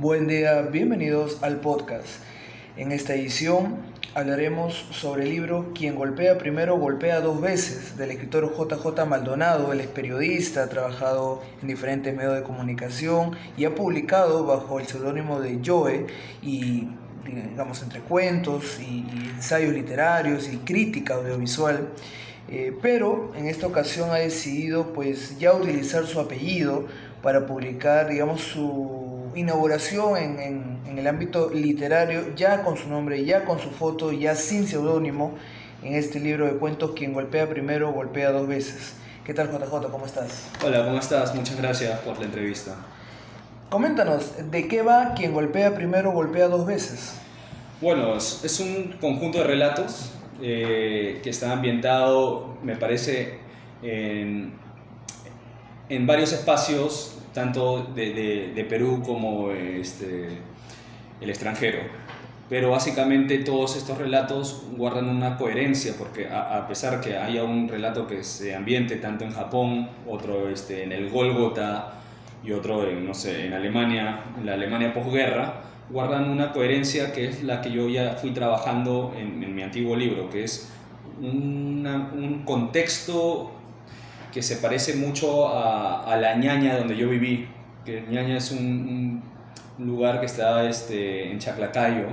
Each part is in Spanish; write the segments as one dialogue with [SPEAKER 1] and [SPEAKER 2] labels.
[SPEAKER 1] Buen día, bienvenidos al podcast. En esta edición hablaremos sobre el libro Quien golpea primero golpea dos veces del escritor JJ Maldonado. Él es periodista, ha trabajado en diferentes medios de comunicación y ha publicado bajo el seudónimo de Joe y digamos entre cuentos y, ensayos literarios y crítica audiovisual. Eh, pero en esta ocasión ha decidido pues ya utilizar su apellido para publicar digamos su inauguración en, en, el ámbito literario ya con su nombre, ya con su foto, ya sin seudónimo en este libro de cuentos Quien golpea primero golpea dos veces. ¿Qué tal JJ? ¿Cómo estás?
[SPEAKER 2] Hola, ¿cómo estás? Muchas gracias por la entrevista.
[SPEAKER 1] Coméntanos, ¿de qué va Quien golpea primero golpea dos veces?
[SPEAKER 2] Bueno, es, un conjunto de relatos eh, que está ambientado, me parece, en, en varios espacios, tanto de, de, Perú como este, el extranjero. Pero básicamente todos estos relatos guardan una coherencia, porque a, pesar que haya un relato que se ambiente tanto en Japón, otro este, en el Golgota y otro en, no sé, en Alemania, en la Alemania posguerra, guardan una coherencia que es la que yo ya fui trabajando en, mi antiguo libro, que es un contexto que se parece mucho a, la ñaña donde yo viví, que ñaña es un, lugar que está este, en Chaclacayo,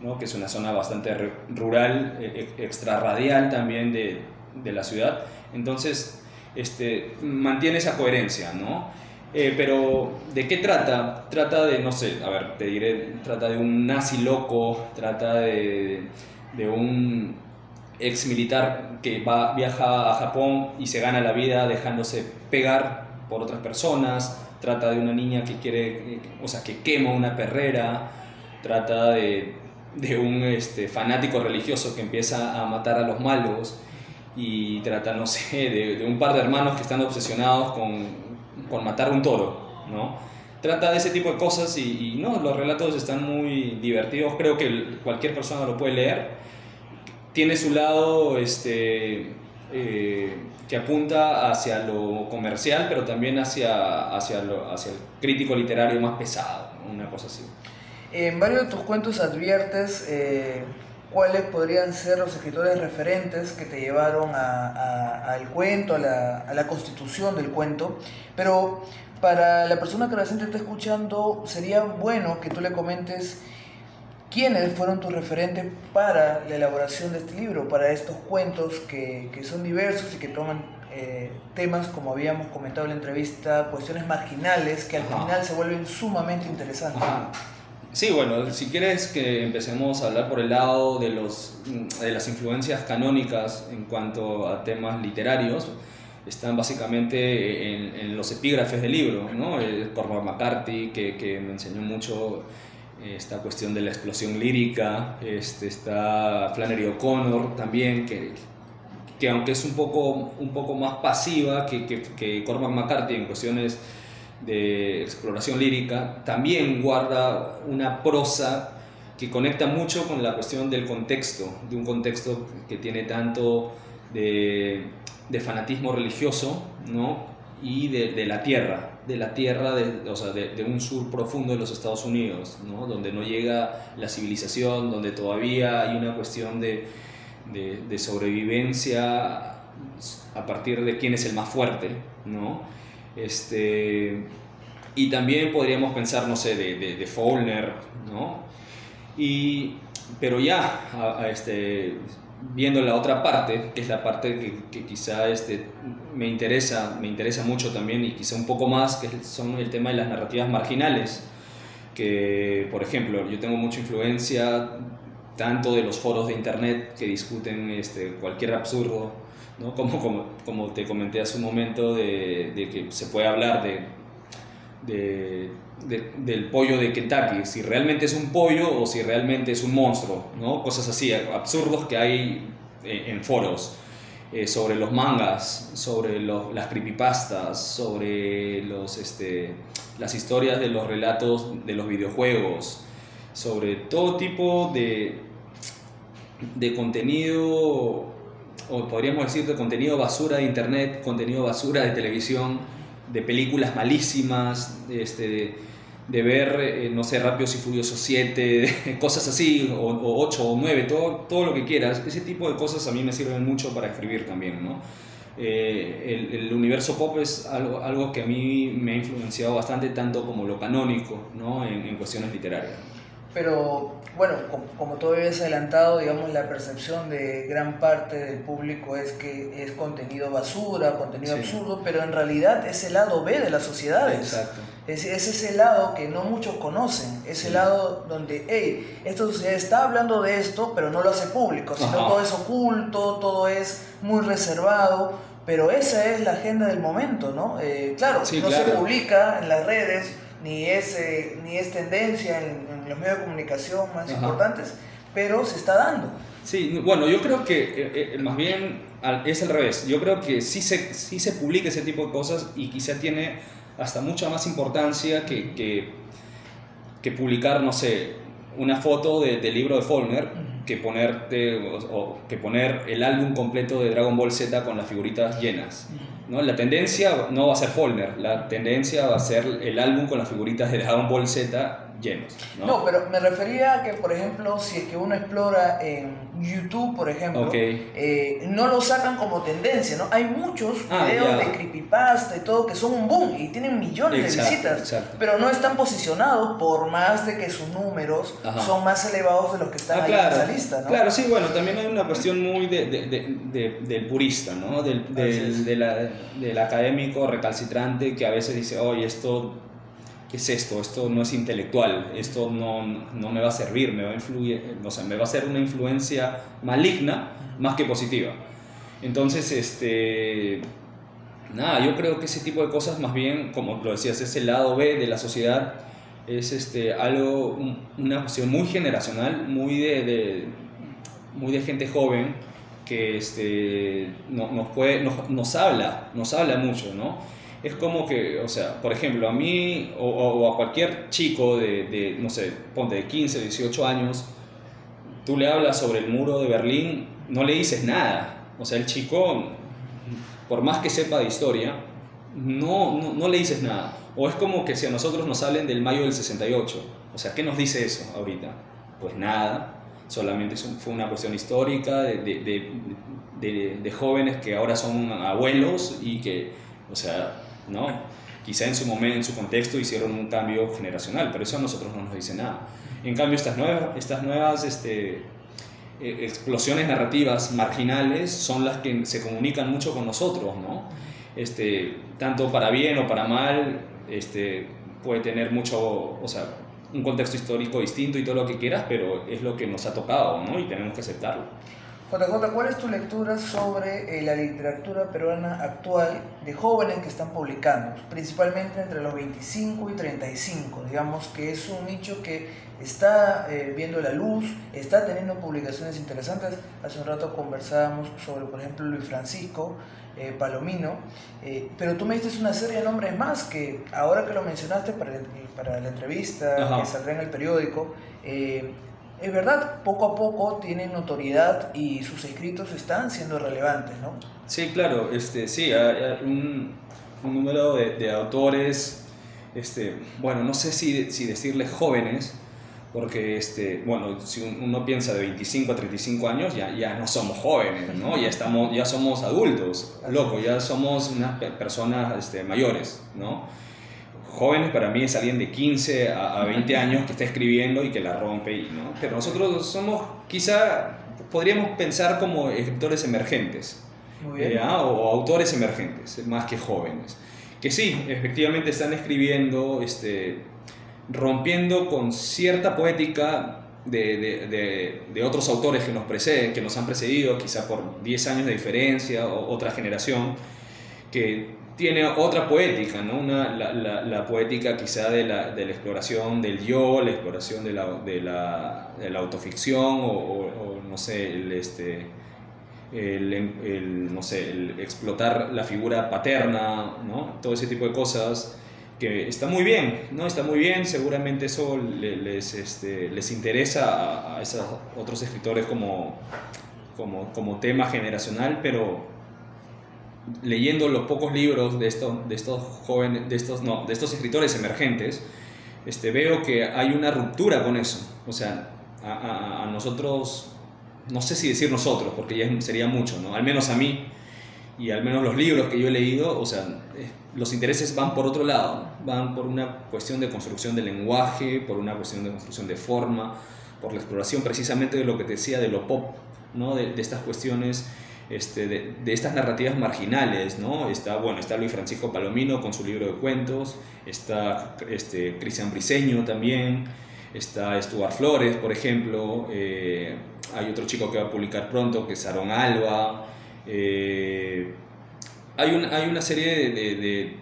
[SPEAKER 2] ¿no? que es una zona bastante rural, e, e, extrarradial también de, de, la ciudad. Entonces, este, mantiene esa coherencia, ¿no? Eh, pero, ¿de qué trata? Trata de, no sé, a ver, te diré, trata de un nazi loco, trata de, de un ex militar que va, viaja a Japón y se gana la vida dejándose pegar por otras personas, trata de una niña que quiere, o sea, que quema una perrera, trata de, de un este, fanático religioso que empieza a matar a los malos y trata, no sé, de, de un par de hermanos que están obsesionados con con matar un toro, ¿no? Trata de ese tipo de cosas y, no, los relatos están muy divertidos, creo que cualquier persona lo puede leer. Tiene su lado este, eh, que apunta hacia lo comercial, pero también hacia, hacia, lo, hacia el crítico literario más pesado, una cosa así.
[SPEAKER 1] En varios de tus cuentos adviertes eh, cuáles podrían ser los escritores referentes que te llevaron al cuento, a la, constitución del cuento, pero para la persona que recién te está escuchando sería bueno que tú le comentes quiénes fueron tus referentes para la elaboración de este libro, para estos cuentos que, son diversos y que toman eh, temas, como habíamos comentado en la entrevista, cuestiones marginales que al final se vuelven sumamente interesantes.
[SPEAKER 2] Sí, bueno, si quieres que empecemos a hablar por el lado de, los, de las influencias canónicas en cuanto a temas literarios, están básicamente en, los epígrafes del libro, ¿no? Cormac McCarthy, que, que, me enseñó mucho eh, esta cuestión de la explosión lírica, este, está Flannery O'Connor también, que, que aunque es un poco, un poco más pasiva que, que, que Cormac McCarthy en cuestiones de exploración lírica, también guarda una prosa que conecta mucho con la cuestión del contexto, de un contexto que tiene tanto de, fanatismo religioso ¿no? y de, la tierra, de la tierra, de, o sea, de, un sur profundo de los Estados Unidos, ¿no? donde no llega la civilización, donde todavía hay una cuestión de, sobrevivencia a partir de quién es el más fuerte, ¿no? Este, y también podríamos pensar, no sé, de, de, Faulner, ¿no? Y, pero ya, este, viendo la otra parte, que es la parte que, que, quizá este, me, interesa, me interesa mucho también y quizá un poco más, que son el tema de las narrativas marginales, que, por ejemplo, yo tengo mucha influencia tanto de los foros de internet que discuten este, cualquier absurdo ¿no? Como, como, como, te comenté hace un momento, de, de que se puede hablar de, de, del pollo de Kentucky, si realmente es un pollo o si realmente es un monstruo, ¿no? cosas así, absurdos que hay en, foros. Eh, sobre los mangas, sobre los, las creepypastas, sobre los, este, las historias de los relatos de los videojuegos, sobre todo tipo de, de contenido o podríamos decir de contenido basura de internet, contenido basura de televisión, de películas malísimas, este, de ver, eh, no sé, Rápidos y Furiosos 7, cosas así, o, o 8 o 9, todo, todo lo que quieras. Ese tipo de cosas a mí me sirven mucho para escribir también, ¿no? Eh, el, el, universo pop es algo, algo que a mí me ha influenciado bastante, tanto como lo canónico, ¿no? En, en cuestiones literarias.
[SPEAKER 1] Pero bueno, como, como tú habías adelantado, digamos, la percepción de gran parte del público es que es contenido basura, contenido sí. absurdo, pero en realidad es el lado B de las sociedades.
[SPEAKER 2] Exacto.
[SPEAKER 1] Es, es ese lado que no muchos conocen, ese sí. lado donde, hey, esta sociedad está hablando de esto, pero no lo hace público, sino Ajá. todo es oculto, todo es muy reservado, pero esa es la agenda del momento, ¿no? Eh, claro,
[SPEAKER 2] sí,
[SPEAKER 1] no
[SPEAKER 2] claro.
[SPEAKER 1] se publica en las redes, ni es, eh, ni es tendencia en, en, los medios de comunicación más Ajá. importantes, pero se está dando.
[SPEAKER 2] Sí, bueno, yo creo que eh, eh, más bien es al revés. Yo creo que sí se, sí se publica ese tipo de cosas y quizá tiene hasta mucha más importancia que, que, que publicar, no sé, una foto del de libro de Faulkner que ponerte o, o, que poner el álbum completo de Dragon Ball Z con las figuritas llenas. ¿no? La tendencia no va a ser Faulkner, la tendencia va a ser el álbum con las figuritas de Dragon Ball Z llenos. ¿no?
[SPEAKER 1] no, pero me refería a que, por ejemplo, si es que uno explora en YouTube, por ejemplo,
[SPEAKER 2] okay.
[SPEAKER 1] eh, no lo sacan como tendencia, ¿no? Hay muchos ah, videos de creepypasta y todo que son un boom y tienen millones
[SPEAKER 2] exacto,
[SPEAKER 1] de visitas,
[SPEAKER 2] exacto.
[SPEAKER 1] pero no están posicionados por más de que sus números Ajá. son más elevados de los que están
[SPEAKER 2] ah,
[SPEAKER 1] ahí
[SPEAKER 2] claro.
[SPEAKER 1] en esa lista, ¿no?
[SPEAKER 2] Claro, sí, bueno, también hay una cuestión muy de, de, de, del purista, ¿no? Del, del, del académico recalcitrante que a veces dice, oye, esto ¿qué es esto? Esto no es intelectual, esto no, no me va a servir, me va a, influir, o sea, me va a ser una influencia maligna más que positiva. Entonces, este, nada, yo creo que ese tipo de cosas más bien, como lo decías, es el lado B de la sociedad, es este, algo, una cuestión muy generacional, muy de, muy de gente joven que este, no, nos, puede, nos, nos habla, nos habla mucho, ¿no? Es como que, o sea, por ejemplo, a mí o, a cualquier chico de, no sé, ponte de 15, 18 años, tú le hablas sobre el muro de Berlín, no le dices nada. O sea, el chico, por más que sepa de historia, no, no, no le dices nada. O es como que si a nosotros nos hablen del mayo del 68, o sea, ¿qué nos dice eso ahorita? Pues nada, solamente fue una cuestión histórica de, de, de, de jóvenes que ahora son abuelos y que, o sea, ¿no? Quizá en su momento, en su contexto, hicieron un cambio generacional, pero eso a nosotros no nos dice nada. En cambio, estas nuevas, estas nuevas este, eh, explosiones narrativas marginales son las que se comunican mucho con nosotros, ¿no? Este, tanto para bien o para mal, este, puede tener mucho, o sea, un contexto histórico distinto y todo lo que quieras, pero es lo que nos ha tocado, ¿no? Y tenemos que aceptarlo.
[SPEAKER 1] JJ, ¿cuál es tu lectura sobre eh, la literatura peruana actual de jóvenes que están publicando? Principalmente entre los 25 y 35, digamos que es un nicho que está eh, viendo la luz, está teniendo publicaciones interesantes. Hace un rato conversábamos sobre, por ejemplo, Luis Francisco eh, Palomino, pero tú me diste una serie de nombres más que ahora que lo mencionaste para, para la entrevista, Ajá. que saldrá en el periódico, es verdad, poco a poco tienen notoriedad y sus escritos están siendo relevantes, ¿no?
[SPEAKER 2] Sí, claro, este, sí, hay un, un número de, de, autores, este, bueno, no sé si, si decirles jóvenes, porque, este, bueno, si uno piensa de 25 a 35 años, ya, ya no somos jóvenes, ¿no? Ya, estamos, ya somos adultos, loco, ya somos unas personas este, mayores, ¿no? Jóvenes para mí es alguien de 15 a, a 20 años que está escribiendo y que la rompe, y, ¿no? pero nosotros somos quizá, podríamos pensar como escritores emergentes ¿eh? o, o, autores emergentes, más que jóvenes, que sí, efectivamente están escribiendo, este, rompiendo con cierta poética de, de, de, de, otros autores que nos, preceden, que nos han precedido, quizá por 10 años de diferencia o otra generación, que tiene otra poética, ¿no? Una, la, la, la, poética quizá de la, de la, exploración del yo, la exploración de la, de de autoficción o, o, o, no sé, el, este, el, el, no sé, el explotar la figura paterna, ¿no? Todo ese tipo de cosas que está muy bien, ¿no? Está muy bien, seguramente eso les, este, les interesa a, a esos otros escritores como, como, como tema generacional, pero leyendo los pocos libros de estos, de estos jóvenes, de estos, no, de estos escritores emergentes, este, veo que hay una ruptura con eso. O sea, a, nosotros, no sé si decir nosotros, porque ya sería mucho, ¿no? Al menos a mí, y al menos los libros que yo he leído, o sea, eh, los intereses van por otro lado, van por una cuestión de construcción del lenguaje, por una cuestión de construcción de forma, por la exploración precisamente de lo que te decía de lo pop, ¿no? de, de estas cuestiones este, de, de, estas narrativas marginales, ¿no? Está, bueno, está Luis Francisco Palomino con su libro de cuentos, está este, Cristian Briseño también, está Stuart Flores, por ejemplo, eh, hay otro chico que va a publicar pronto, que es Aaron Alba, eh, hay, un, hay una serie de,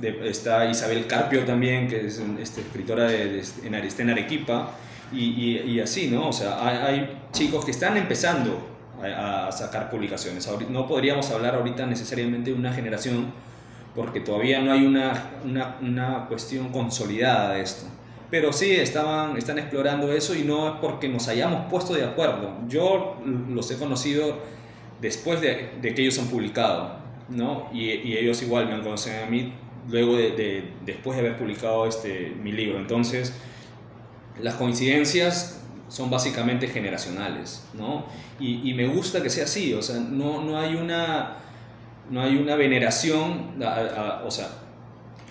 [SPEAKER 2] de, está Isabel Carpio también, que es este, escritora de, en, Arequipa, y, y, así, ¿no? O sea, hay, hay chicos que están empezando a, sacar publicaciones. No podríamos hablar ahorita necesariamente de una generación porque todavía no hay una, una, una, cuestión consolidada de esto. Pero sí estaban, están explorando eso y no es porque nos hayamos puesto de acuerdo. Yo los he conocido después de, de que ellos han publicado, ¿no? Y, y, ellos igual me conocido a mí luego de, de, después de haber publicado este, mi libro. Entonces, las coincidencias son básicamente generacionales, ¿no? Y, y, me gusta que sea así, o sea, no, no, hay, una, no hay una veneración, a, o sea,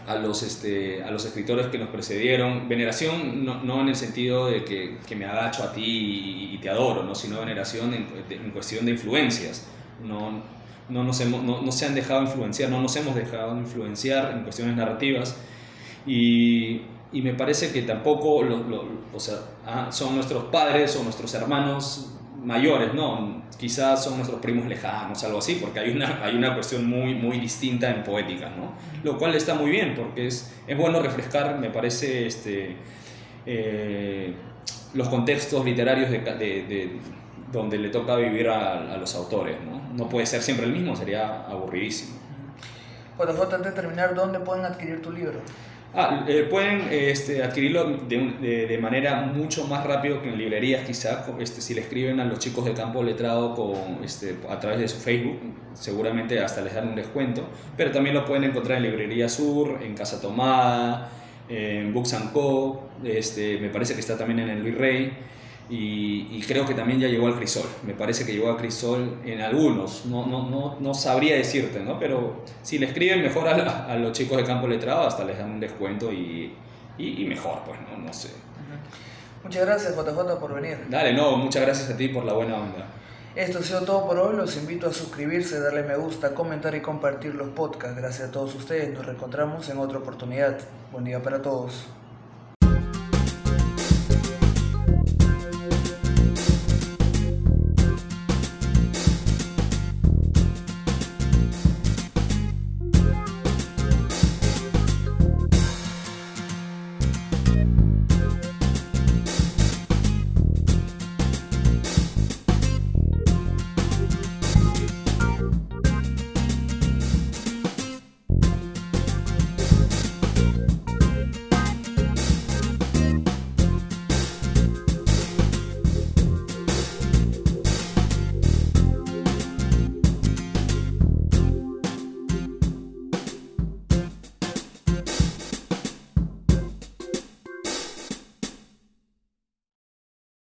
[SPEAKER 2] a los, este, a los escritores que nos precedieron, veneración no, no en el sentido de que, que, me agacho a ti y, te adoro, ¿no? sino veneración en, en cuestión de influencias, no, no, nos hemos, no, no se han dejado influenciar, no nos hemos dejado influenciar en cuestiones narrativas, y, y me parece que tampoco o sea, ah, son nuestros padres o nuestros hermanos mayores, ¿no? Quizás son nuestros primos lejanos, algo así, porque hay una, hay una cuestión muy, muy distinta en poética, ¿no? Lo cual está muy bien, porque es, es bueno refrescar, me parece, este, eh, los contextos literarios de, de, donde le toca vivir a, a, los autores, ¿no? No puede ser siempre el mismo, sería aburridísimo.
[SPEAKER 1] JJ, antes de terminar, ¿dónde pueden adquirir tu libro?
[SPEAKER 2] Ah, eh, pueden este, adquirirlo de, manera mucho más rápido que en librerías quizás, este, si le escriben a los chicos de campo letrado con, este, a través de su Facebook, seguramente hasta les dan un descuento, pero también lo pueden encontrar en Librería Sur, en Casa Tomada, en Books Co, este, me parece que está también en el Luis Rey, y, creo que también ya llegó al crisol. Me parece que llegó al crisol en algunos, no, no, no, no sabría decirte, ¿no? Pero si le escriben mejor a, a, los chicos de campo letrado, hasta les dan un descuento y, y, y mejor, pues, ¿no? no sé.
[SPEAKER 1] Muchas gracias, JJ, por venir.
[SPEAKER 2] Dale, no, muchas gracias a ti por la buena onda.
[SPEAKER 1] Esto ha sido todo por hoy. Los invito a suscribirse, darle me gusta, comentar y compartir los podcasts. Gracias a todos ustedes. Nos reencontramos en otra oportunidad. Buen día para todos.